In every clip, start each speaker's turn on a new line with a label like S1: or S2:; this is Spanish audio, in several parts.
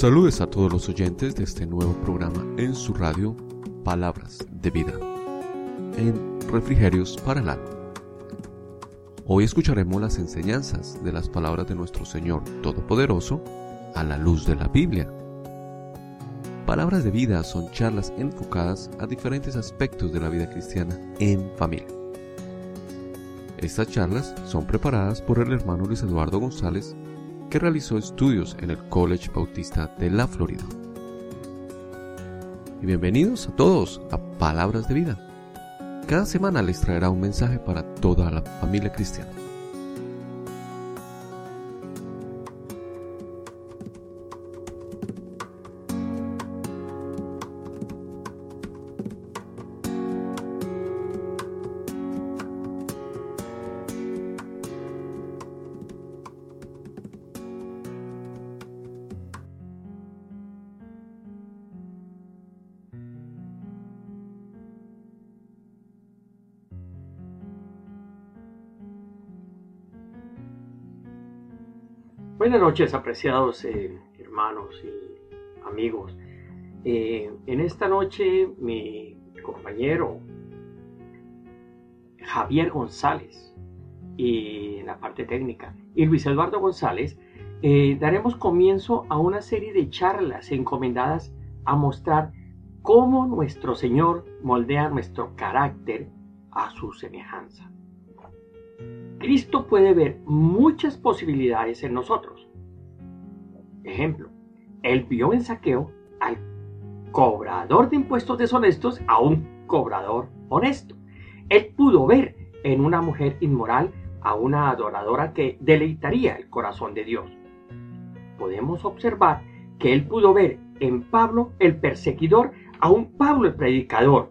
S1: Saludes a todos los oyentes de este nuevo programa en su radio Palabras de Vida en Refrigerios para el Alma. Hoy escucharemos las enseñanzas de las palabras de nuestro Señor Todopoderoso a la luz de la Biblia. Palabras de Vida son charlas enfocadas a diferentes aspectos de la vida cristiana en familia. Estas charlas son preparadas por el hermano Luis Eduardo González que realizó estudios en el College Bautista de la Florida. Y bienvenidos a todos a Palabras de Vida. Cada semana les traerá un mensaje para toda la familia cristiana.
S2: Buenas noches, apreciados eh, hermanos y amigos. Eh, en esta noche mi compañero Javier González y en la parte técnica y Luis Eduardo González eh, daremos comienzo a una serie de charlas encomendadas a mostrar cómo nuestro Señor moldea nuestro carácter a su semejanza. Cristo puede ver muchas posibilidades en nosotros. Ejemplo, él vio en saqueo al cobrador de impuestos deshonestos a un cobrador honesto. Él pudo ver en una mujer inmoral a una adoradora que deleitaría el corazón de Dios. Podemos observar que él pudo ver en Pablo el perseguidor a un Pablo el predicador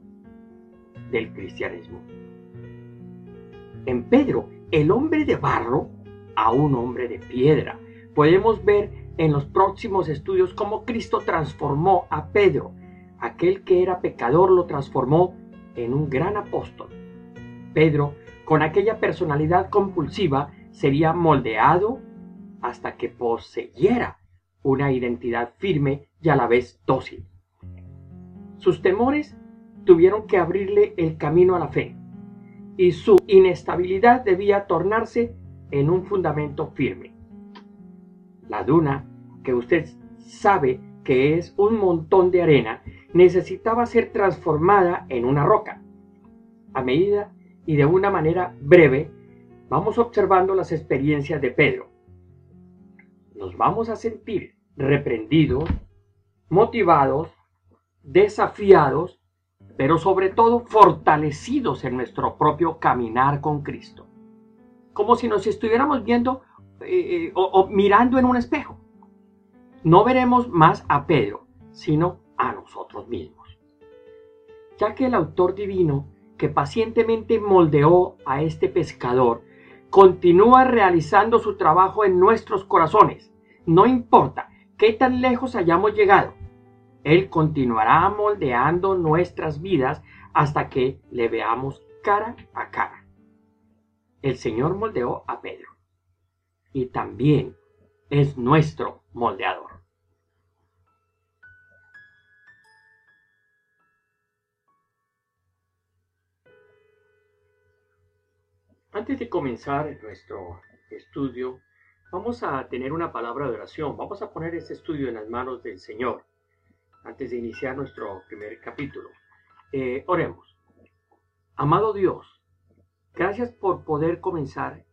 S2: del cristianismo. En Pedro el hombre de barro a un hombre de piedra. Podemos ver en los próximos estudios cómo Cristo transformó a Pedro. Aquel que era pecador lo transformó en un gran apóstol. Pedro, con aquella personalidad compulsiva, sería moldeado hasta que poseyera una identidad firme y a la vez dócil. Sus temores tuvieron que abrirle el camino a la fe y su inestabilidad debía tornarse en un fundamento firme. La duna, que usted sabe que es un montón de arena, necesitaba ser transformada en una roca. A medida y de una manera breve, vamos observando las experiencias de Pedro. Nos vamos a sentir reprendidos, motivados, desafiados pero sobre todo fortalecidos en nuestro propio caminar con Cristo. Como si nos estuviéramos viendo eh, eh, o, mirando en un espejo. No veremos más a Pedro, sino a nosotros mismos. Ya que el autor divino que pacientemente moldeó a este pescador continúa realizando su trabajo en nuestros corazones, no importa qué tan lejos hayamos llegado, él continuará moldeando nuestras vidas hasta que le veamos cara a cara. El Señor moldeó a Pedro y también es nuestro moldeador. Antes de comenzar nuestro estudio, vamos a tener una palabra de oración. Vamos a poner este estudio en las manos del Señor antes de iniciar nuestro primer capítulo. Eh, oremos. Amado Dios, gracias por poder comenzar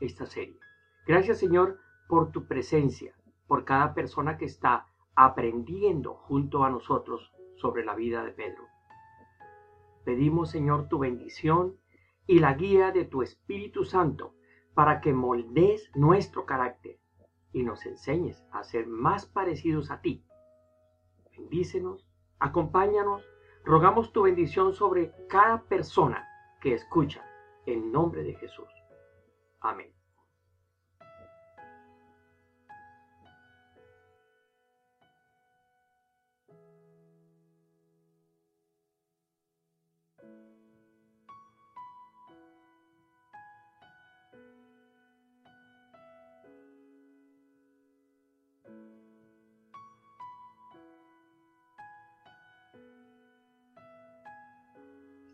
S2: esta serie. Gracias Señor por tu presencia, por cada persona que está aprendiendo junto a nosotros sobre la vida de Pedro. Pedimos Señor tu bendición y la guía de tu Espíritu Santo para que moldees nuestro carácter y nos enseñes a ser más parecidos a ti bendícenos, acompáñanos, rogamos tu bendición sobre cada persona que escucha, en nombre de Jesús. Amén.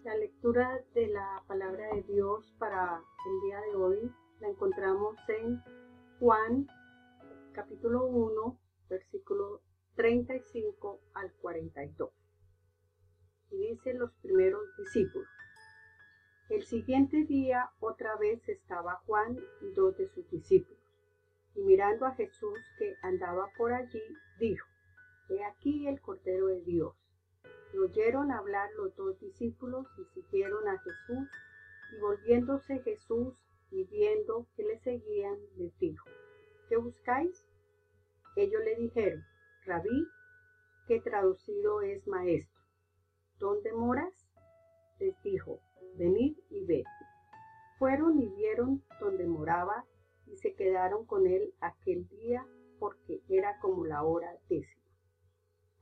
S3: La lectura de la palabra de Dios para el día de hoy la encontramos en Juan capítulo 1, versículo 35 al 42. Y dice los primeros discípulos. El siguiente día otra vez estaba Juan y dos de sus discípulos. Y mirando a Jesús que andaba por allí, dijo, He aquí el Cordero de Dios. Oyeron hablar los dos discípulos y siguieron a Jesús, y volviéndose Jesús y viendo que le seguían, les dijo, ¿qué buscáis? Ellos le dijeron, Rabí, que traducido es maestro. ¿Dónde moras? Les dijo, venid y ved. Fueron y vieron donde moraba y se quedaron con él aquel día porque era como la hora décima.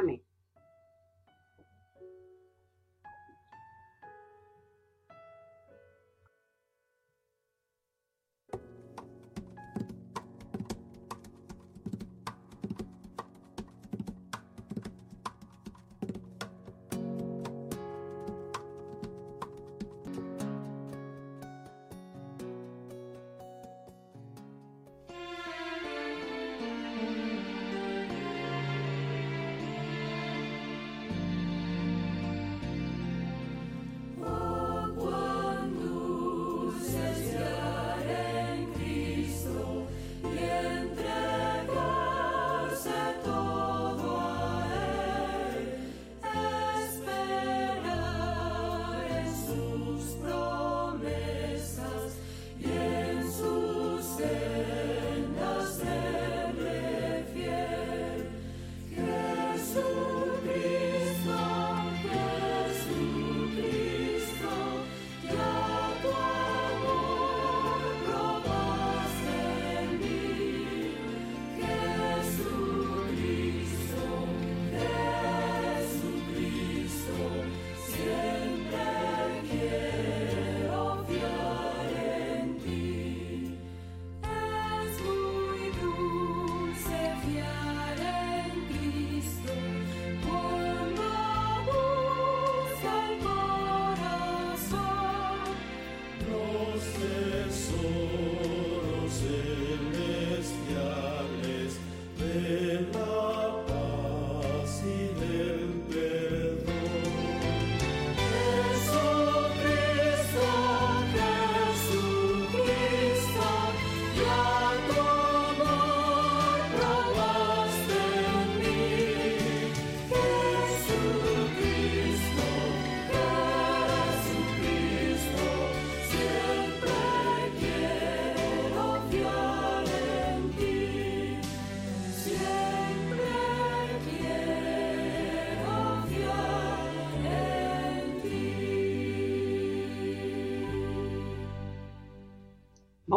S3: Amén.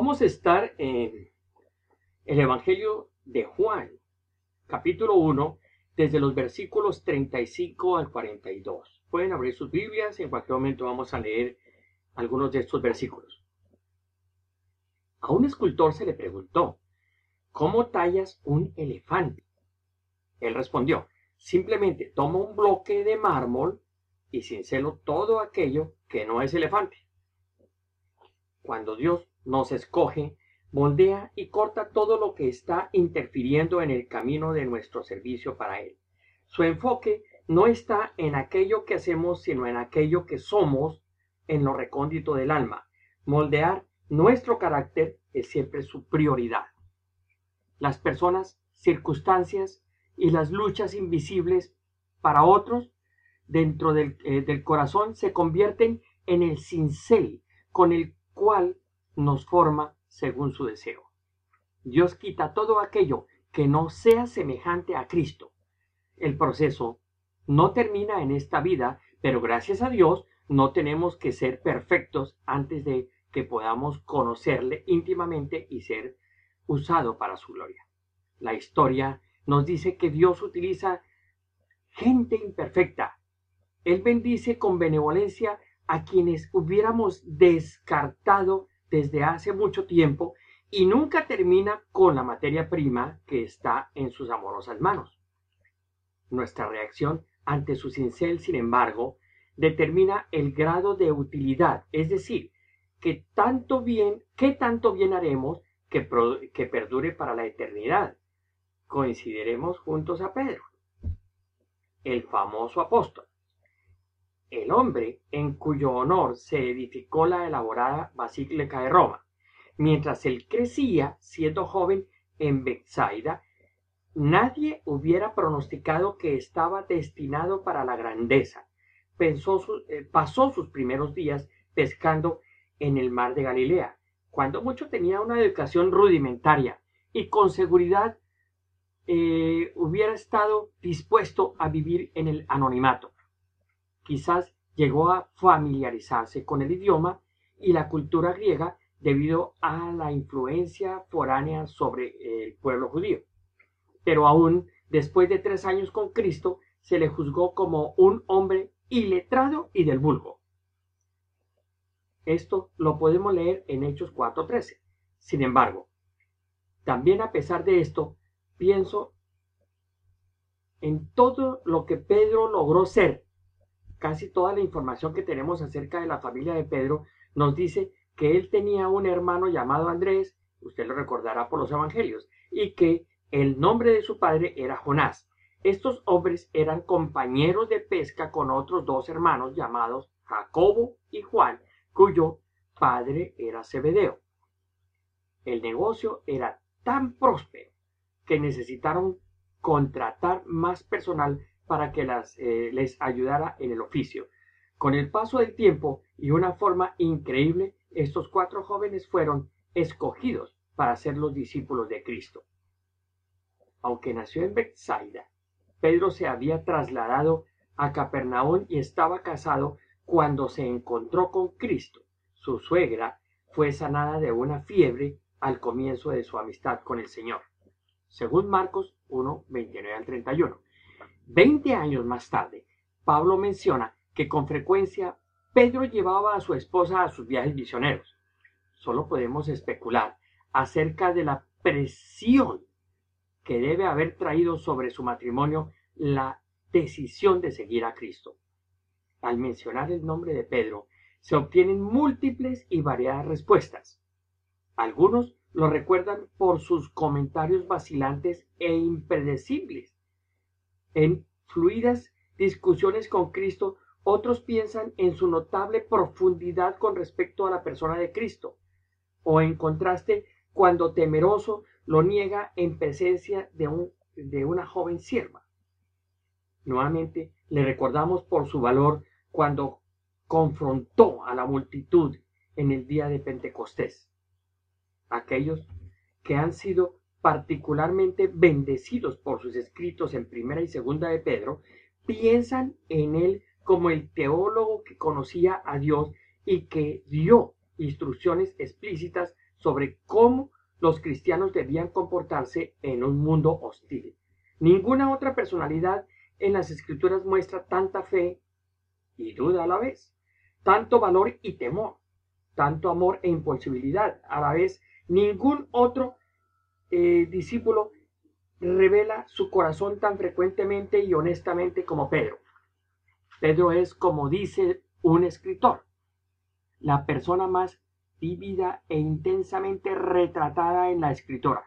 S2: Vamos a estar en el Evangelio de Juan, capítulo 1, desde los versículos 35 al 42. Pueden abrir sus Biblias, en cualquier momento vamos a leer algunos de estos versículos. A un escultor se le preguntó, ¿cómo tallas un elefante? Él respondió, simplemente toma un bloque de mármol y cincelo todo aquello que no es elefante. Cuando Dios nos escoge, moldea y corta todo lo que está interfiriendo en el camino de nuestro servicio para Él. Su enfoque no está en aquello que hacemos, sino en aquello que somos en lo recóndito del alma. Moldear nuestro carácter es siempre su prioridad. Las personas, circunstancias y las luchas invisibles para otros dentro del, eh, del corazón se convierten en el cincel con el cual nos forma según su deseo. Dios quita todo aquello que no sea semejante a Cristo. El proceso no termina en esta vida, pero gracias a Dios no tenemos que ser perfectos antes de que podamos conocerle íntimamente y ser usado para su gloria. La historia nos dice que Dios utiliza gente imperfecta. Él bendice con benevolencia a quienes hubiéramos descartado desde hace mucho tiempo y nunca termina con la materia prima que está en sus amorosas manos. Nuestra reacción ante su cincel, sin embargo, determina el grado de utilidad, es decir, que tanto bien, qué tanto bien haremos que, que perdure para la eternidad. Coincidiremos juntos a Pedro, el famoso apóstol, el hombre en cuyo honor se edificó la elaborada Basílica de Roma. Mientras él crecía, siendo joven en Bethsaida, nadie hubiera pronosticado que estaba destinado para la grandeza. Eh, pasó sus primeros días pescando en el mar de Galilea, cuando mucho tenía una educación rudimentaria y con seguridad eh, hubiera estado dispuesto a vivir en el anonimato. Quizás llegó a familiarizarse con el idioma y la cultura griega debido a la influencia foránea sobre el pueblo judío. Pero aún después de tres años con Cristo, se le juzgó como un hombre iletrado y del vulgo. Esto lo podemos leer en Hechos 4:13. Sin embargo, también a pesar de esto, pienso en todo lo que Pedro logró ser. Casi toda la información que tenemos acerca de la familia de Pedro nos dice que él tenía un hermano llamado Andrés, usted lo recordará por los evangelios, y que el nombre de su padre era Jonás. Estos hombres eran compañeros de pesca con otros dos hermanos llamados Jacobo y Juan, cuyo padre era Zebedeo. El negocio era tan próspero que necesitaron contratar más personal para que las, eh, les ayudara en el oficio. Con el paso del tiempo y una forma increíble, estos cuatro jóvenes fueron escogidos para ser los discípulos de Cristo. Aunque nació en Bethsaida, Pedro se había trasladado a Capernaum y estaba casado cuando se encontró con Cristo. Su suegra fue sanada de una fiebre al comienzo de su amistad con el Señor. Según Marcos 1, 29 al 31. Veinte años más tarde, Pablo menciona que con frecuencia Pedro llevaba a su esposa a sus viajes misioneros. Solo podemos especular acerca de la presión que debe haber traído sobre su matrimonio la decisión de seguir a Cristo. Al mencionar el nombre de Pedro, se obtienen múltiples y variadas respuestas. Algunos lo recuerdan por sus comentarios vacilantes e impredecibles. En fluidas discusiones con Cristo otros piensan en su notable profundidad con respecto a la persona de Cristo, o en contraste, cuando temeroso lo niega en presencia de, un, de una joven sierva. Nuevamente le recordamos por su valor cuando confrontó a la multitud en el día de Pentecostés. Aquellos que han sido particularmente bendecidos por sus escritos en primera y segunda de Pedro, piensan en él como el teólogo que conocía a Dios y que dio instrucciones explícitas sobre cómo los cristianos debían comportarse en un mundo hostil. Ninguna otra personalidad en las escrituras muestra tanta fe y duda a la vez, tanto valor y temor, tanto amor e imposibilidad a la vez. Ningún otro eh, discípulo revela su corazón tan frecuentemente y honestamente como Pedro. Pedro es, como dice un escritor, la persona más vívida e intensamente retratada en la escritura.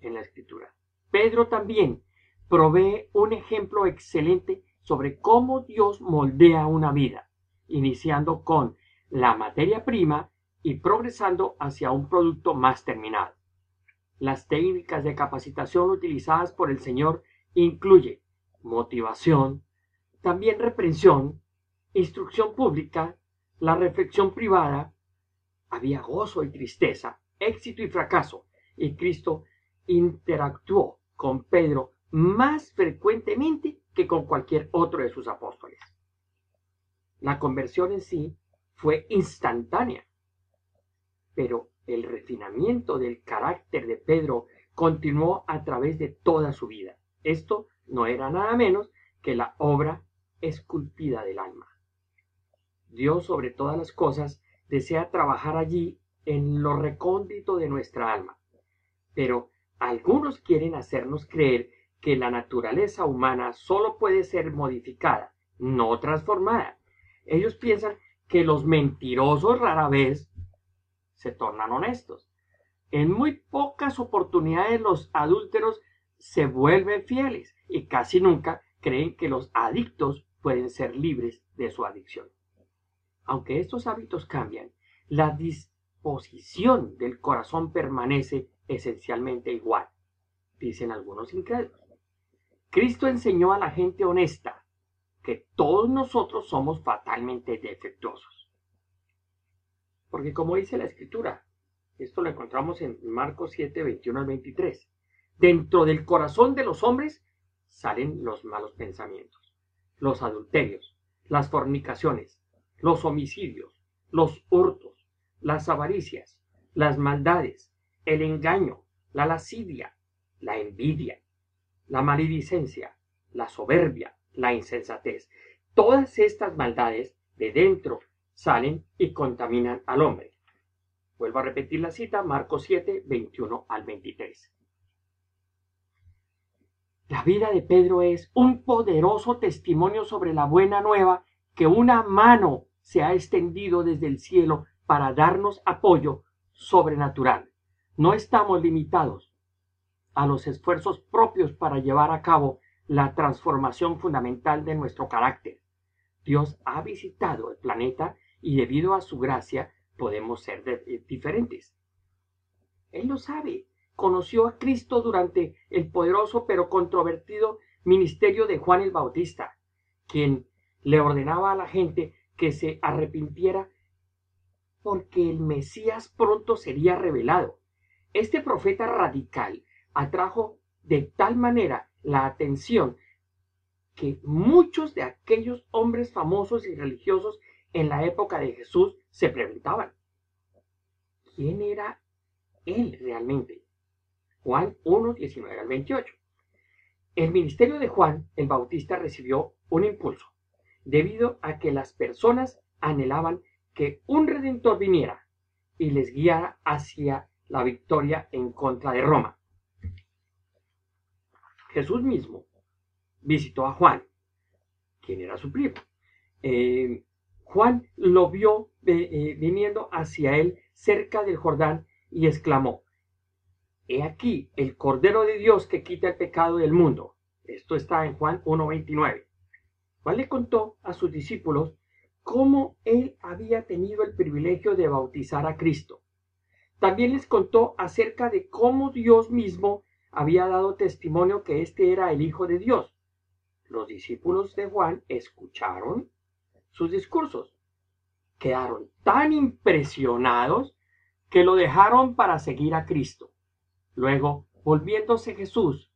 S2: En la escritura. Pedro también provee un ejemplo excelente sobre cómo Dios moldea una vida, iniciando con la materia prima y progresando hacia un producto más terminado. Las técnicas de capacitación utilizadas por el Señor incluye motivación, también reprensión, instrucción pública, la reflexión privada, había gozo y tristeza, éxito y fracaso, y Cristo interactuó con Pedro más frecuentemente que con cualquier otro de sus apóstoles. La conversión en sí fue instantánea, pero el refinamiento del carácter de Pedro continuó a través de toda su vida. Esto no era nada menos que la obra esculpida del alma. Dios sobre todas las cosas desea trabajar allí en lo recóndito de nuestra alma. Pero algunos quieren hacernos creer que la naturaleza humana solo puede ser modificada, no transformada. Ellos piensan que los mentirosos rara vez se tornan honestos. En muy pocas oportunidades los adúlteros se vuelven fieles y casi nunca creen que los adictos pueden ser libres de su adicción. Aunque estos hábitos cambian, la disposición del corazón permanece esencialmente igual, dicen algunos incrédulos. Cristo enseñó a la gente honesta que todos nosotros somos fatalmente defectuosos. Porque como dice la escritura, esto lo encontramos en Marcos 7, 21 al 23, dentro del corazón de los hombres salen los malos pensamientos, los adulterios, las fornicaciones, los homicidios, los hurtos, las avaricias, las maldades, el engaño, la lascivia, la envidia, la maledicencia, la soberbia, la insensatez. Todas estas maldades de dentro salen y contaminan al hombre. Vuelvo a repetir la cita, Marcos 7, 21 al 23. La vida de Pedro es un poderoso testimonio sobre la buena nueva que una mano se ha extendido desde el cielo para darnos apoyo sobrenatural. No estamos limitados a los esfuerzos propios para llevar a cabo la transformación fundamental de nuestro carácter. Dios ha visitado el planeta y debido a su gracia podemos ser eh, diferentes. Él lo sabe conoció a Cristo durante el poderoso pero controvertido ministerio de Juan el Bautista, quien le ordenaba a la gente que se arrepintiera porque el Mesías pronto sería revelado. Este profeta radical atrajo de tal manera la atención que muchos de aquellos hombres famosos y religiosos en la época de Jesús se preguntaban, ¿quién era él realmente? Juan 1, 19 al 28. El ministerio de Juan el Bautista recibió un impulso, debido a que las personas anhelaban que un redentor viniera y les guiara hacia la victoria en contra de Roma. Jesús mismo visitó a Juan, quien era su primo. Eh, Juan lo vio eh, eh, viniendo hacia él cerca del Jordán y exclamó, He aquí el Cordero de Dios que quita el pecado del mundo. Esto está en Juan 1.29. Juan le contó a sus discípulos cómo él había tenido el privilegio de bautizar a Cristo. También les contó acerca de cómo Dios mismo había dado testimonio que éste era el Hijo de Dios. Los discípulos de Juan escucharon sus discursos. Quedaron tan impresionados que lo dejaron para seguir a Cristo. Luego, volviéndose Jesús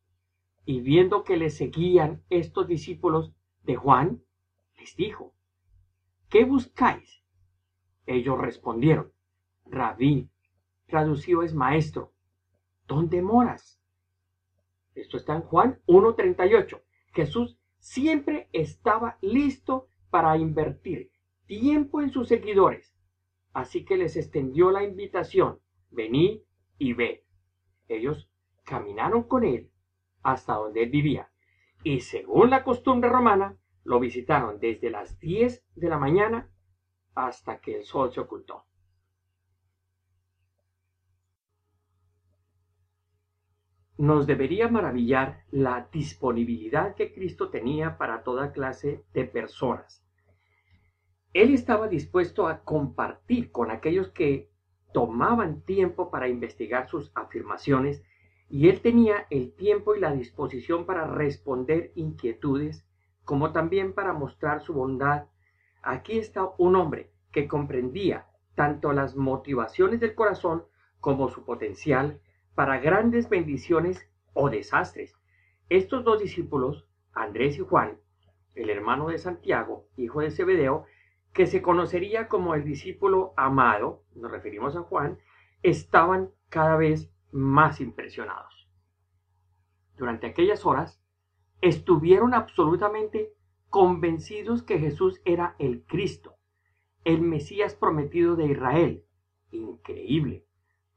S2: y viendo que le seguían estos discípulos de Juan, les dijo, ¿qué buscáis? Ellos respondieron, Rabí, traducido es maestro, ¿dónde moras? Esto está en Juan 1.38. Jesús siempre estaba listo para invertir tiempo en sus seguidores, así que les extendió la invitación, venid y ved. Ellos caminaron con él hasta donde él vivía y según la costumbre romana lo visitaron desde las 10 de la mañana hasta que el sol se ocultó. Nos debería maravillar la disponibilidad que Cristo tenía para toda clase de personas. Él estaba dispuesto a compartir con aquellos que tomaban tiempo para investigar sus afirmaciones y él tenía el tiempo y la disposición para responder inquietudes, como también para mostrar su bondad. Aquí está un hombre que comprendía tanto las motivaciones del corazón como su potencial para grandes bendiciones o desastres. Estos dos discípulos, Andrés y Juan, el hermano de Santiago, hijo de Zebedeo, que se conocería como el discípulo amado, nos referimos a Juan, estaban cada vez más impresionados. Durante aquellas horas, estuvieron absolutamente convencidos que Jesús era el Cristo, el Mesías prometido de Israel. Increíble,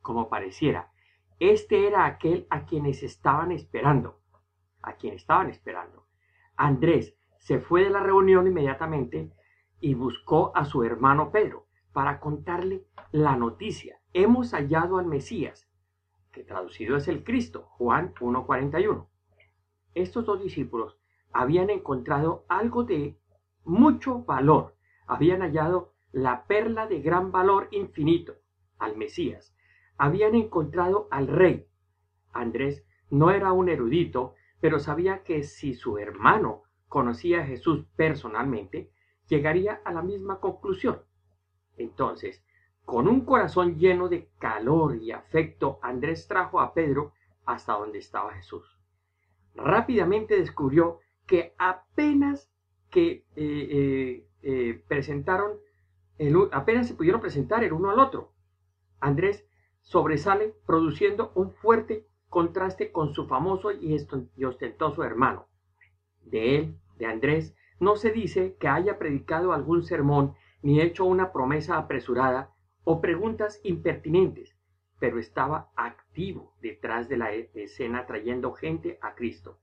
S2: como pareciera. Este era aquel a quienes estaban esperando, a quien estaban esperando. Andrés se fue de la reunión inmediatamente y buscó a su hermano Pedro para contarle la noticia. Hemos hallado al Mesías, que traducido es el Cristo, Juan 1.41. Estos dos discípulos habían encontrado algo de mucho valor, habían hallado la perla de gran valor infinito, al Mesías, habían encontrado al Rey. Andrés no era un erudito, pero sabía que si su hermano conocía a Jesús personalmente, llegaría a la misma conclusión. Entonces, con un corazón lleno de calor y afecto, Andrés trajo a Pedro hasta donde estaba Jesús. Rápidamente descubrió que apenas que eh, eh, eh, presentaron, apenas se pudieron presentar el uno al otro. Andrés sobresale produciendo un fuerte contraste con su famoso y ostentoso hermano. De él, de Andrés, no se dice que haya predicado algún sermón ni hecho una promesa apresurada o preguntas impertinentes, pero estaba activo detrás de la escena trayendo gente a Cristo.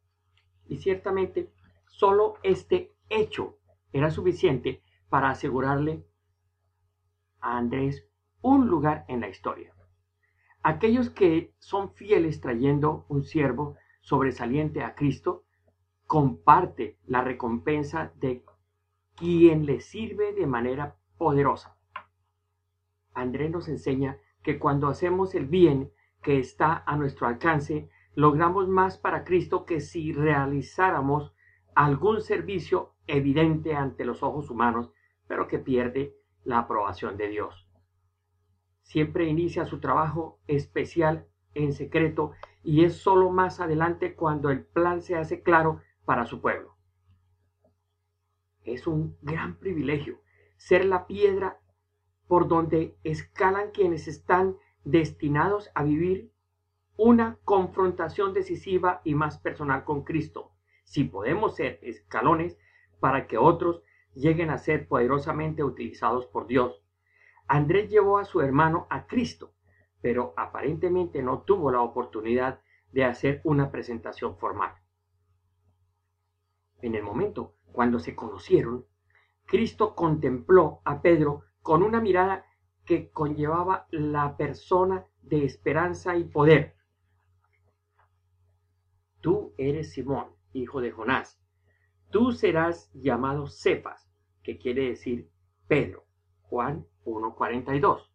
S2: Y ciertamente solo este hecho era suficiente para asegurarle a Andrés un lugar en la historia. Aquellos que son fieles trayendo un siervo sobresaliente a Cristo, comparte la recompensa de quien le sirve de manera poderosa. Andrés nos enseña que cuando hacemos el bien que está a nuestro alcance, logramos más para Cristo que si realizáramos algún servicio evidente ante los ojos humanos, pero que pierde la aprobación de Dios. Siempre inicia su trabajo especial en secreto y es solo más adelante cuando el plan se hace claro para su pueblo. Es un gran privilegio ser la piedra por donde escalan quienes están destinados a vivir una confrontación decisiva y más personal con Cristo si podemos ser escalones para que otros lleguen a ser poderosamente utilizados por Dios. Andrés llevó a su hermano a Cristo, pero aparentemente no tuvo la oportunidad de hacer una presentación formal. En el momento cuando se conocieron, Cristo contempló a Pedro con una mirada que conllevaba la persona de esperanza y poder. Tú eres Simón, hijo de Jonás. Tú serás llamado Cephas, que quiere decir Pedro. Juan 1.42.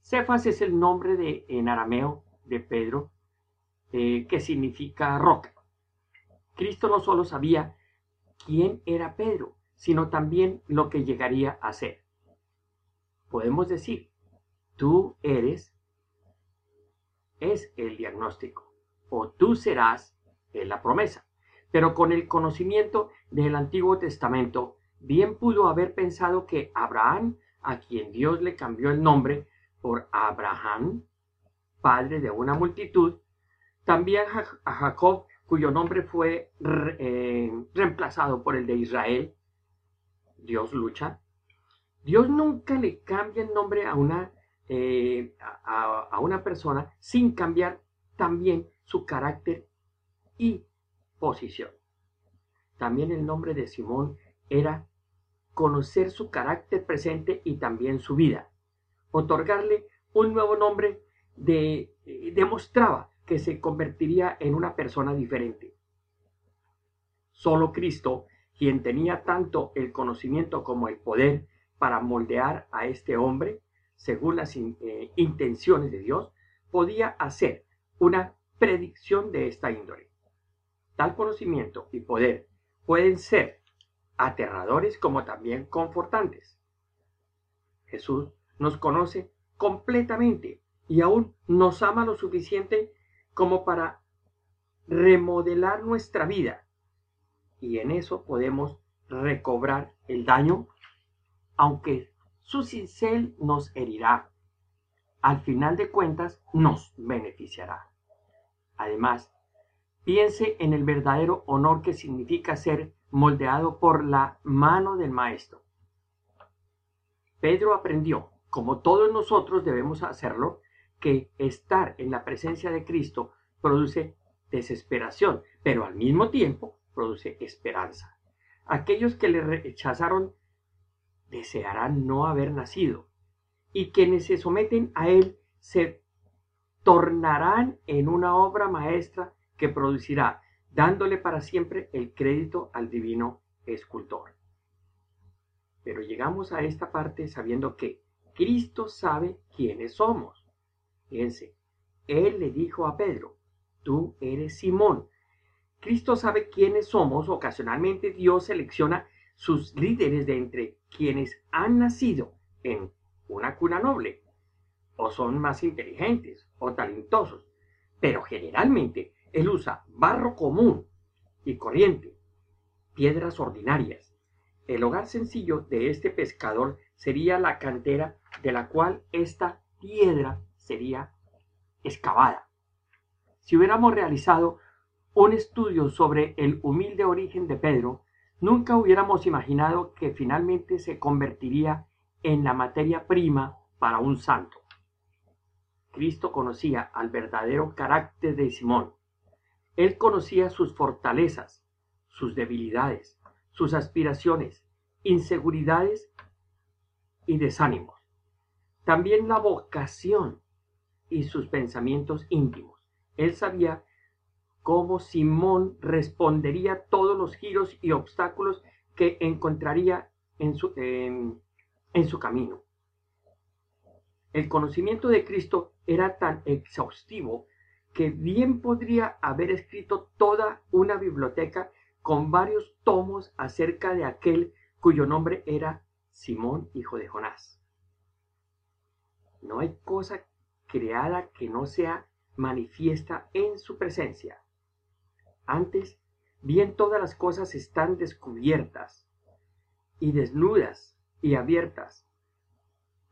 S2: Cephas es el nombre de, en arameo de Pedro, eh, que significa roca. Cristo no solo sabía quién era Pedro, sino también lo que llegaría a ser. Podemos decir, tú eres, es el diagnóstico, o tú serás es la promesa. Pero con el conocimiento del Antiguo Testamento, bien pudo haber pensado que Abraham, a quien Dios le cambió el nombre por Abraham, padre de una multitud, también a Jacob, cuyo nombre fue eh, reemplazado por el de Israel, Dios lucha. Dios nunca le cambia el nombre a una, eh, a una persona sin cambiar también su carácter y posición. También el nombre de Simón era conocer su carácter presente y también su vida. Otorgarle un nuevo nombre de, eh, demostraba que se convertiría en una persona diferente. Solo Cristo, quien tenía tanto el conocimiento como el poder para moldear a este hombre según las eh, intenciones de Dios, podía hacer una predicción de esta índole. Tal conocimiento y poder pueden ser aterradores como también confortantes. Jesús nos conoce completamente y aún nos ama lo suficiente como para remodelar nuestra vida. Y en eso podemos recobrar el daño aunque su cincel nos herirá, al final de cuentas nos beneficiará. Además, piense en el verdadero honor que significa ser moldeado por la mano del Maestro. Pedro aprendió, como todos nosotros debemos hacerlo, que estar en la presencia de Cristo produce desesperación, pero al mismo tiempo produce esperanza. Aquellos que le rechazaron desearán no haber nacido, y quienes se someten a él se tornarán en una obra maestra que producirá, dándole para siempre el crédito al divino escultor. Pero llegamos a esta parte sabiendo que Cristo sabe quiénes somos. Fíjense, Él le dijo a Pedro, tú eres Simón. Cristo sabe quiénes somos. Ocasionalmente Dios selecciona sus líderes de entre quienes han nacido en una cuna noble, o son más inteligentes o talentosos, pero generalmente él usa barro común y corriente, piedras ordinarias. El hogar sencillo de este pescador sería la cantera de la cual esta piedra sería excavada. Si hubiéramos realizado un estudio sobre el humilde origen de Pedro, nunca hubiéramos imaginado que finalmente se convertiría en la materia prima para un santo. Cristo conocía al verdadero carácter de Simón. Él conocía sus fortalezas, sus debilidades, sus aspiraciones, inseguridades y desánimos. También la vocación y sus pensamientos íntimos. Él sabía cómo Simón respondería a todos los giros y obstáculos que encontraría en su, en su camino. El conocimiento de Cristo era tan exhaustivo que bien podría haber escrito toda una biblioteca con varios tomos acerca de aquel cuyo nombre era Simón, hijo de Jonás. No hay cosa creada que no sea manifiesta en su presencia. Antes, bien todas las cosas están descubiertas y desnudas y abiertas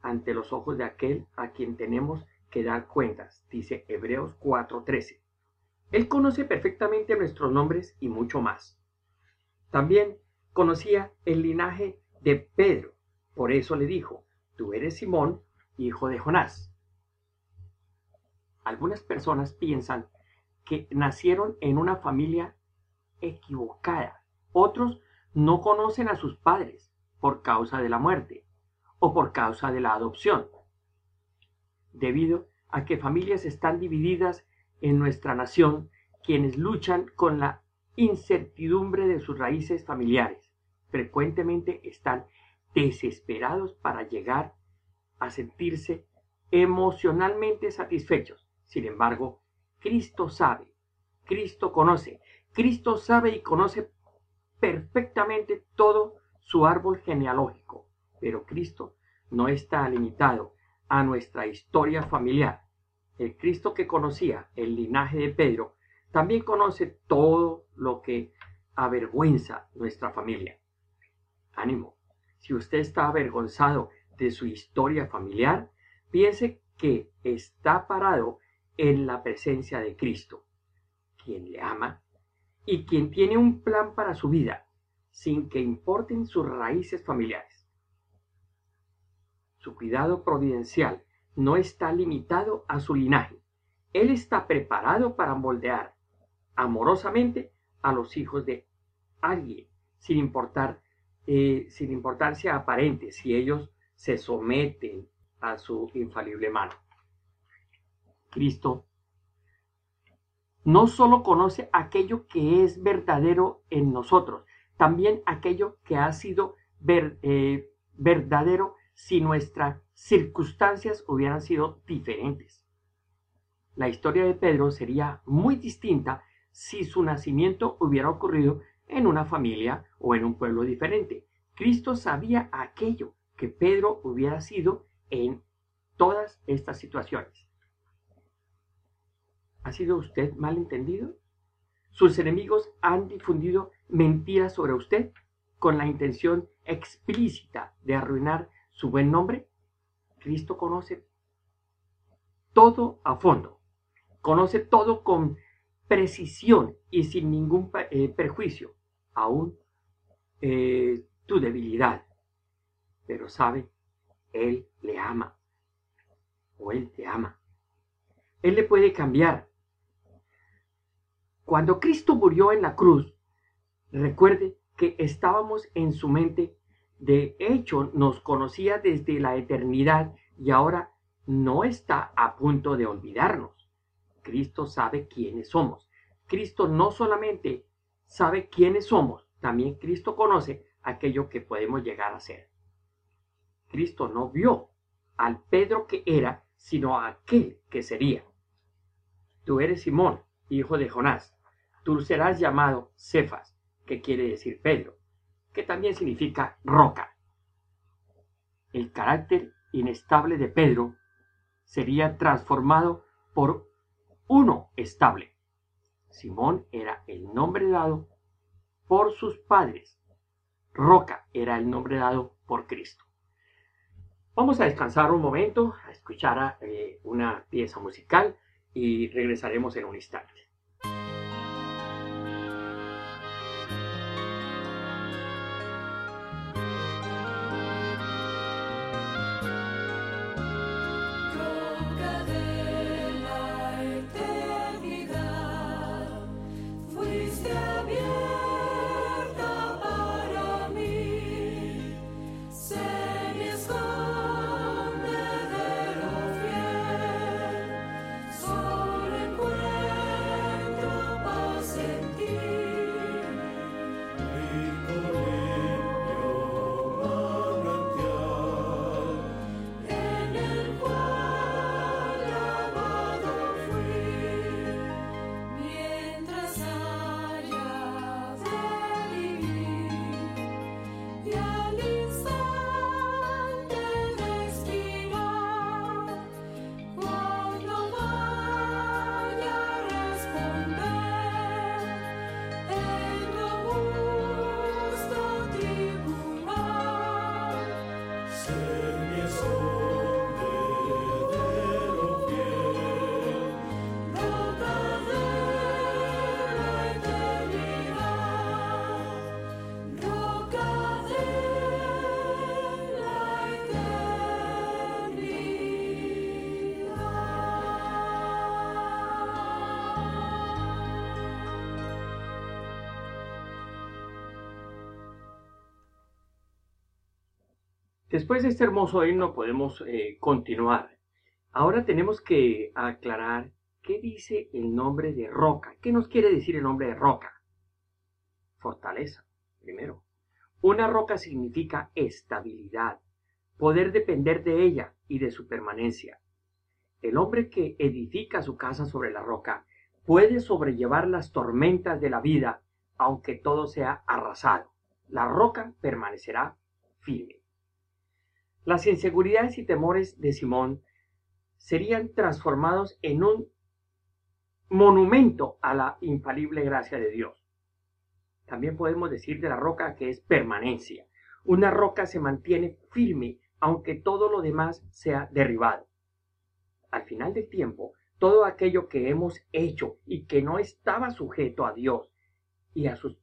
S2: ante los ojos de aquel a quien tenemos que dar cuentas, dice Hebreos 4:13. Él conoce perfectamente nuestros nombres y mucho más. También conocía el linaje de Pedro, por eso le dijo, tú eres Simón, hijo de Jonás. Algunas personas piensan que nacieron en una familia equivocada. Otros no conocen a sus padres por causa de la muerte o por causa de la adopción, debido a que familias están divididas en nuestra nación quienes luchan con la incertidumbre de sus raíces familiares. Frecuentemente están desesperados para llegar a sentirse emocionalmente satisfechos. Sin embargo, Cristo sabe, Cristo conoce, Cristo sabe y conoce perfectamente todo su árbol genealógico, pero Cristo no está limitado a nuestra historia familiar. El Cristo que conocía el linaje de Pedro también conoce todo lo que avergüenza nuestra familia. Ánimo, si usted está avergonzado de su historia familiar, piense que está parado en la presencia de Cristo, quien le ama y quien tiene un plan para su vida sin que importen sus raíces familiares. Su cuidado providencial no está limitado a su linaje. Él está preparado para moldear amorosamente a los hijos de alguien, sin importar, eh, sin importarse aparente, si ellos se someten a su infalible mano. Cristo no solo conoce aquello que es verdadero en nosotros, también aquello que ha sido eh, verdadero si nuestras circunstancias hubieran sido diferentes. La historia de Pedro sería muy distinta si su nacimiento hubiera ocurrido en una familia o en un pueblo diferente. Cristo sabía aquello que Pedro hubiera sido en todas estas situaciones. ¿Ha sido usted mal entendido? ¿Sus enemigos han difundido mentiras sobre usted? con la intención explícita de arruinar su buen nombre? Cristo conoce todo a fondo, conoce todo con precisión y sin ningún eh, perjuicio, aún eh, tu debilidad, pero sabe, Él le ama o Él te ama. Él le puede cambiar. Cuando Cristo murió en la cruz, recuerde que estábamos en su mente, de hecho nos conocía desde la eternidad y ahora no está a punto de olvidarnos. Cristo sabe quiénes somos. Cristo no solamente sabe quiénes somos, también Cristo conoce aquello que podemos llegar a ser. Cristo no vio al Pedro que era, sino a aquel que sería. Tú eres Simón, hijo de Jonás. Tú serás llamado Cefas, que quiere decir Pedro, que también significa roca. El carácter inestable de Pedro sería transformado por uno estable. Simón era el nombre dado por sus padres. Roca era el nombre dado por Cristo. Vamos a descansar un momento, a escuchar eh, una pieza musical y regresaremos en un instante. Después de este hermoso himno podemos eh, continuar. Ahora tenemos que aclarar qué dice el nombre de roca. ¿Qué nos quiere decir el nombre de roca? Fortaleza, primero. Una roca significa estabilidad, poder depender de ella y de su permanencia. El hombre que edifica su casa sobre la roca puede sobrellevar las tormentas de la vida aunque todo sea arrasado. La roca permanecerá firme. Las inseguridades y temores de Simón serían transformados en un monumento a la infalible gracia de Dios. También podemos decir de la roca que es permanencia. Una roca se mantiene firme aunque todo lo demás sea derribado. Al final del tiempo, todo aquello que hemos hecho y que no estaba sujeto a Dios y a sus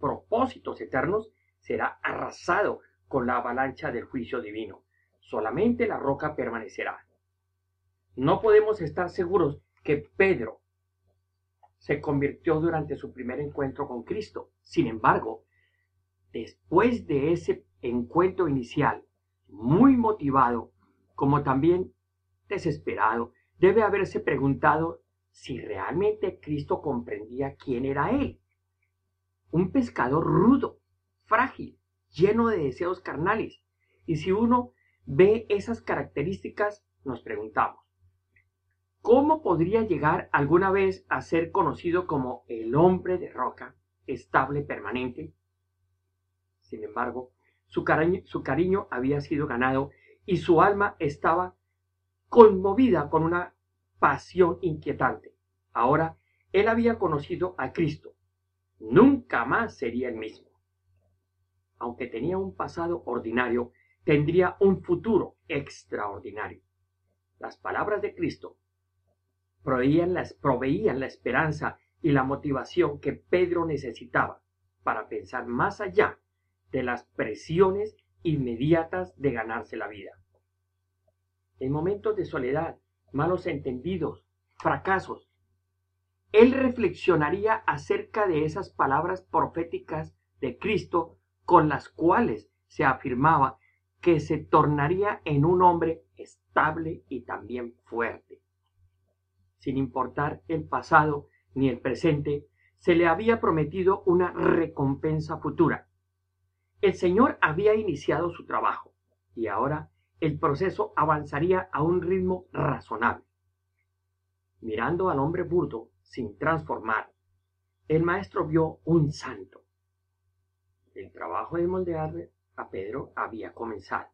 S2: propósitos eternos será arrasado con la avalancha del juicio divino. Solamente la roca permanecerá. No podemos estar seguros que Pedro se convirtió durante su primer encuentro con Cristo. Sin embargo, después de ese encuentro inicial, muy motivado, como también desesperado, debe haberse preguntado si realmente Cristo comprendía quién era Él. Un pescador rudo, frágil, lleno de deseos carnales. Y si uno ve esas características, nos preguntamos, ¿cómo podría llegar alguna vez a ser conocido como el hombre de roca, estable, permanente? Sin embargo, su cariño, su cariño había sido ganado y su alma estaba conmovida con una pasión inquietante. Ahora, él había conocido a Cristo. Nunca más sería el mismo. Aunque tenía un pasado ordinario, tendría un futuro extraordinario. Las palabras de Cristo proveían la, proveían la esperanza y la motivación que Pedro necesitaba para pensar más allá de las presiones inmediatas de ganarse la vida. En momentos de soledad, malos entendidos, fracasos, él reflexionaría acerca de esas palabras proféticas de Cristo con las cuales se afirmaba que se tornaría en un hombre estable y también fuerte. Sin importar el pasado ni el presente, se le había prometido una recompensa futura. El Señor había iniciado su trabajo y ahora el proceso avanzaría a un ritmo razonable. Mirando al hombre burdo sin transformar, el maestro vio un santo. El trabajo de moldear a Pedro había comenzado.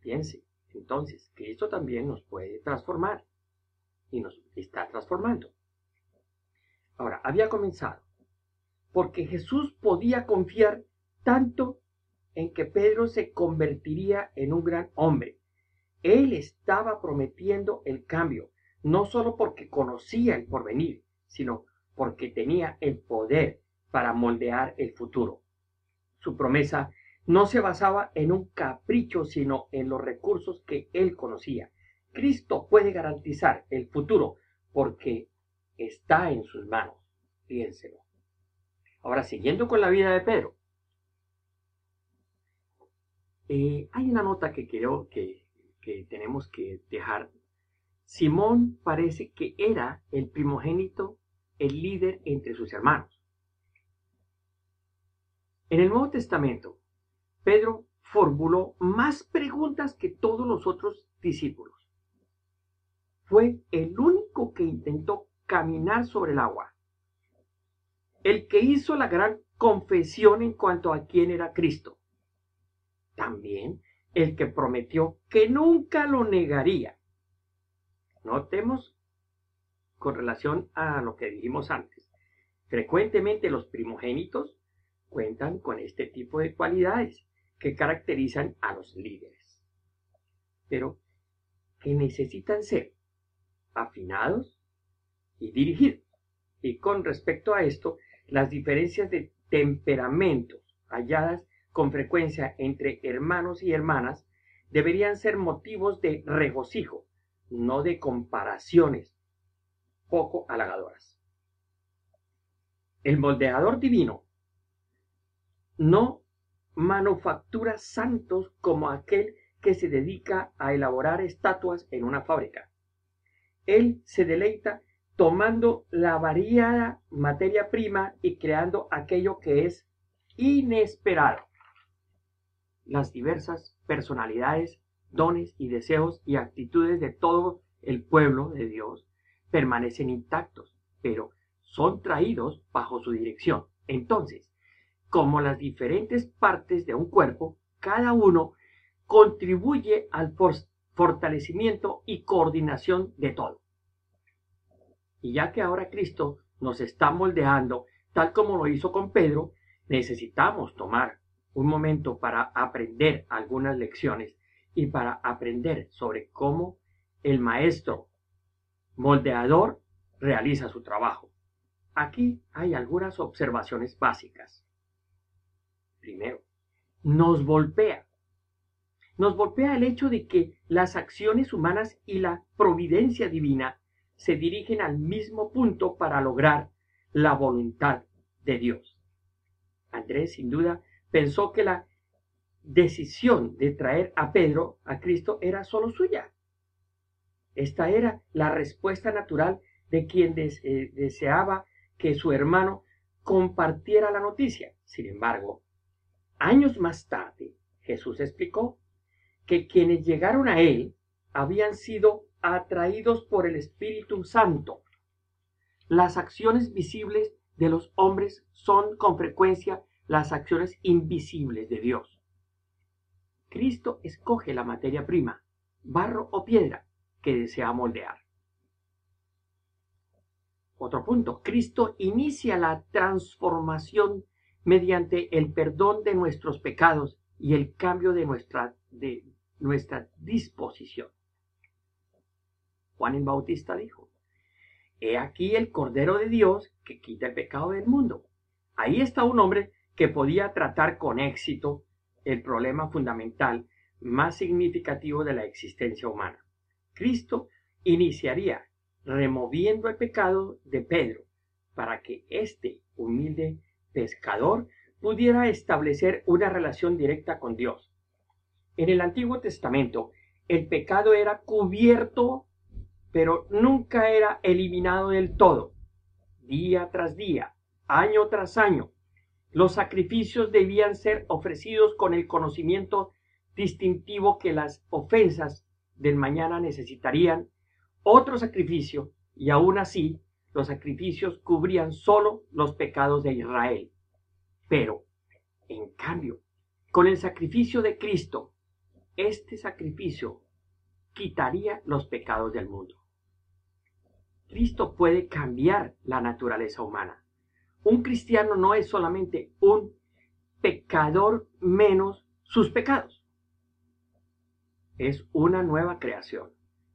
S2: Piense, entonces, que esto también nos puede transformar y nos está transformando. Ahora, había comenzado porque Jesús podía confiar tanto en que Pedro se convertiría en un gran hombre. Él estaba prometiendo el cambio, no solo porque conocía el porvenir, sino porque tenía el poder para moldear el futuro. Su promesa no se basaba en un capricho, sino en los recursos que él conocía. Cristo puede garantizar el futuro porque está en sus manos. Piénselo. Ahora, siguiendo con la vida de Pedro, eh, hay una nota que creo que, que tenemos que dejar. Simón parece que era el primogénito, el líder entre sus hermanos. En el Nuevo Testamento, Pedro formuló más preguntas que todos los otros discípulos. Fue el único que intentó caminar sobre el agua. El que hizo la gran confesión en cuanto a quién era Cristo. También el que prometió que nunca lo negaría. Notemos con relación a lo que dijimos antes. Frecuentemente los primogénitos cuentan con este tipo de cualidades que caracterizan a los líderes, pero que necesitan ser afinados y dirigidos. Y con respecto a esto, las diferencias de temperamentos halladas con frecuencia entre hermanos y hermanas deberían ser motivos de regocijo, no de comparaciones poco halagadoras. El moldeador divino no manufactura santos como aquel que se dedica a elaborar estatuas en una fábrica. Él se deleita tomando la variada materia prima y creando aquello que es inesperado. Las diversas personalidades, dones y deseos y actitudes de todo el pueblo de Dios permanecen intactos, pero son traídos bajo su dirección. Entonces, como las diferentes partes de un cuerpo, cada uno contribuye al fortalecimiento y coordinación de todo. Y ya que ahora Cristo nos está moldeando, tal como lo hizo con Pedro, necesitamos tomar un momento para aprender algunas lecciones y para aprender sobre cómo el maestro moldeador realiza su trabajo. Aquí hay algunas observaciones básicas. Primero, nos golpea. Nos golpea el hecho de que las acciones humanas y la providencia divina se dirigen al mismo punto para lograr la voluntad de Dios. Andrés, sin duda, pensó que la decisión de traer a Pedro a Cristo era solo suya. Esta era la respuesta natural de quien deseaba que su hermano compartiera la noticia. Sin embargo, Años más tarde, Jesús explicó que quienes llegaron a Él habían sido atraídos por el Espíritu Santo. Las acciones visibles de los hombres son con frecuencia las acciones invisibles de Dios. Cristo escoge la materia prima, barro o piedra, que desea moldear. Otro punto, Cristo inicia la transformación mediante el perdón de nuestros pecados y el cambio de nuestra, de nuestra disposición. Juan el Bautista dijo, He aquí el Cordero de Dios que quita el pecado del mundo. Ahí está un hombre que podía tratar con éxito el problema fundamental más significativo de la existencia humana. Cristo iniciaría removiendo el pecado de Pedro para que este humilde pescador pudiera establecer una relación directa con Dios. En el Antiguo Testamento, el pecado era cubierto, pero nunca era eliminado del todo. Día tras día, año tras año, los sacrificios debían ser ofrecidos con el conocimiento distintivo que las ofensas del mañana necesitarían otro sacrificio y aún así los sacrificios cubrían solo los pecados de Israel. Pero, en cambio, con el sacrificio de Cristo, este sacrificio quitaría los pecados del mundo. Cristo puede cambiar la naturaleza humana. Un cristiano no es solamente un pecador menos sus pecados. Es una nueva creación.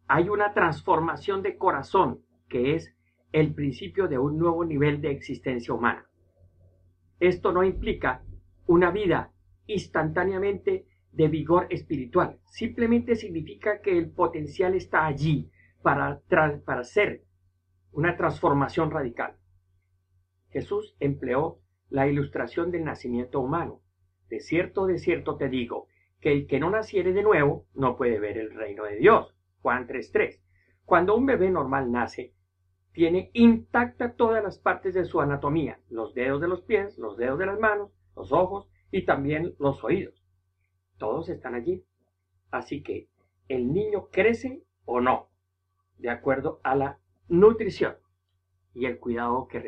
S2: Hay una transformación de corazón que es el principio de un nuevo nivel de existencia humana. Esto no implica una vida instantáneamente de vigor espiritual, simplemente significa que el potencial está allí para, para hacer una transformación radical. Jesús empleó la ilustración del nacimiento humano. De cierto, de cierto te digo, que el que no naciere de nuevo no puede ver el reino de Dios. Juan 3.3. Cuando un bebé normal nace, tiene intacta todas las partes de su anatomía, los dedos de los pies, los dedos de las manos, los ojos y también los oídos. Todos están allí. Así que el niño crece o no, de acuerdo a la nutrición y el cuidado que,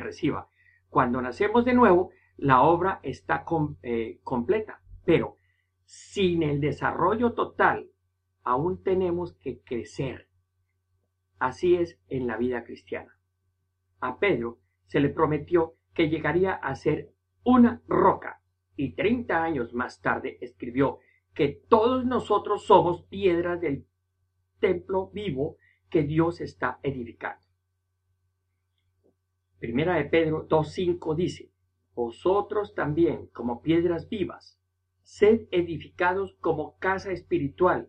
S2: reciba. Cuando nacemos de nuevo, la obra está eh, completa, pero sin el desarrollo total, aún tenemos que crecer. Así es en la vida cristiana. A Pedro se le prometió que llegaría a ser una roca y 30 años más tarde escribió que todos nosotros somos piedras del templo vivo que Dios está edificando. Primera de Pedro 2.5 dice, Vosotros también, como piedras vivas, sed edificados como casa espiritual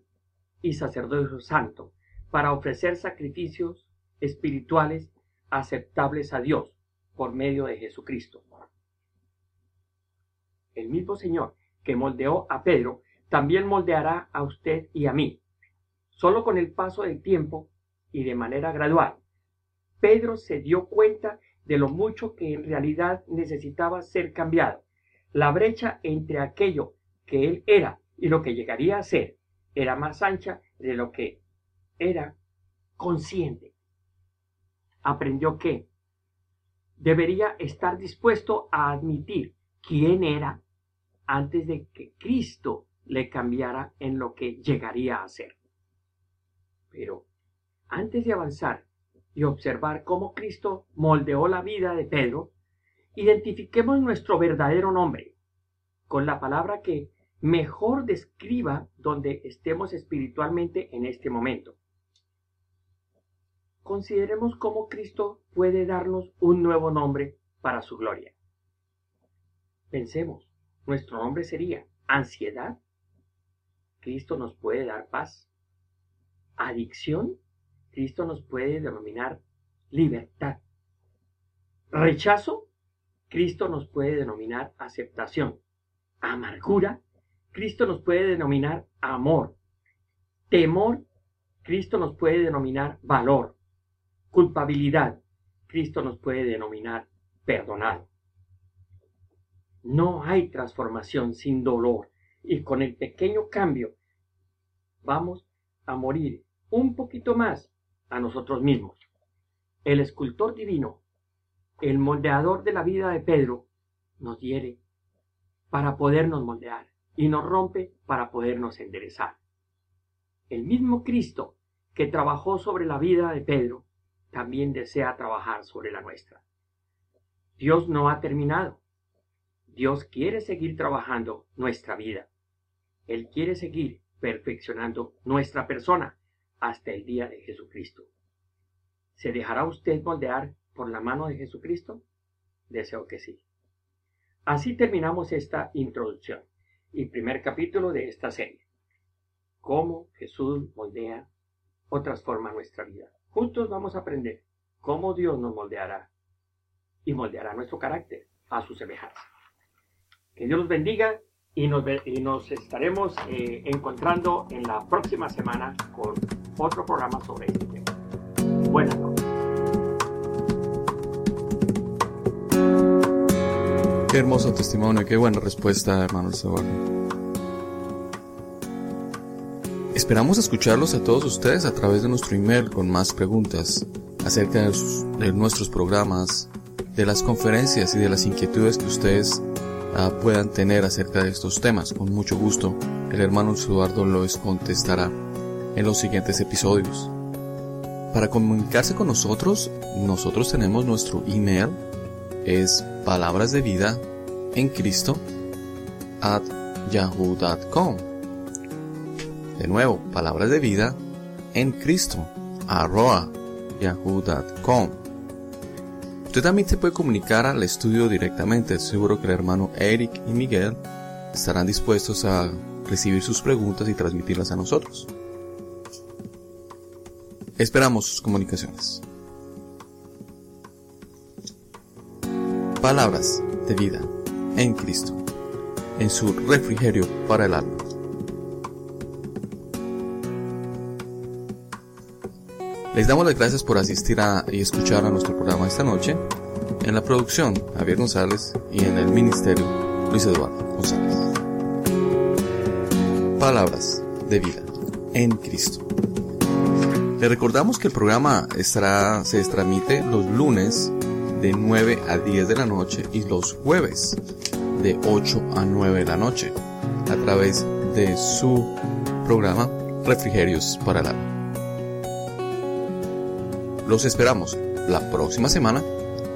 S2: y sacerdocio santo, para ofrecer sacrificios espirituales aceptables a Dios por medio de Jesucristo. El mismo Señor que moldeó a Pedro, también moldeará a usted y a mí. Solo con el paso del tiempo y de manera gradual, Pedro se dio cuenta de lo mucho que en realidad necesitaba ser cambiado. La brecha entre aquello que él era y lo que llegaría a ser era más ancha de lo que era consciente. Aprendió que debería estar dispuesto a admitir quién era antes de que Cristo le cambiara en lo que llegaría a ser. Pero antes de avanzar y observar cómo Cristo moldeó la vida de Pedro, identifiquemos nuestro verdadero nombre con la palabra que mejor describa donde estemos espiritualmente en este momento. Consideremos cómo Cristo puede darnos un nuevo nombre para su gloria. Pensemos, nuestro nombre sería ansiedad. Cristo nos puede dar paz. Adicción. Cristo nos puede denominar libertad. Rechazo, Cristo nos puede denominar aceptación. Amargura, Cristo nos puede denominar amor. Temor, Cristo nos puede denominar valor. Culpabilidad, Cristo nos puede denominar perdonado. No hay transformación sin dolor y con el pequeño cambio vamos a morir un poquito más a nosotros mismos. El escultor divino, el moldeador de la vida de Pedro, nos hiere para podernos moldear y nos rompe para podernos enderezar. El mismo Cristo que trabajó sobre la vida de Pedro, también desea trabajar sobre la nuestra. Dios no ha terminado. Dios quiere seguir trabajando nuestra vida. Él quiere seguir perfeccionando nuestra persona hasta el día de Jesucristo. ¿Se dejará usted moldear por la mano de Jesucristo? Deseo que sí. Así terminamos esta introducción y primer capítulo de esta serie. Cómo Jesús moldea o transforma nuestra vida. Juntos vamos a aprender cómo Dios nos moldeará y moldeará nuestro carácter a su semejanza. Que Dios los bendiga y nos, estaremos eh, encontrando en la próxima semana con otro programa sobre este tema. Buenas noches.
S1: Qué hermoso testimonio, qué buena respuesta, hermano Sebastián. Esperamos escucharlos a todos ustedes a través de nuestro email con más preguntas acerca de, nuestros programas, de las conferencias y de las inquietudes que ustedes uh, puedan tener acerca de estos temas. Con mucho gusto, el hermano Eduardo los contestará en los siguientes episodios. Para comunicarse con nosotros, nosotros tenemos nuestro email, es palabras en Cristo at yahoo.com. De nuevo, palabras de vida en Cristo arroba yahoo.com. Usted también se puede comunicar al estudio directamente. Seguro que el hermano Eric y Miguel estarán dispuestos a recibir sus preguntas y transmitirlas a nosotros. Esperamos sus comunicaciones. Palabras de vida en Cristo, en su refrigerio para el alma. Les damos las gracias por asistir a y escuchar a nuestro programa esta noche. En la producción, Javier González y en el ministerio, Luis Eduardo González. Palabras de vida en Cristo. Le recordamos que el programa se transmite los lunes de 9 a 10 de la noche y los jueves de 8 a 9 de la noche a través de su programa Refrigerios para el Alma. Los esperamos la próxima semana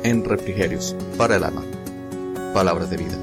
S1: en Refrigerios para el Alma. Palabras de vida.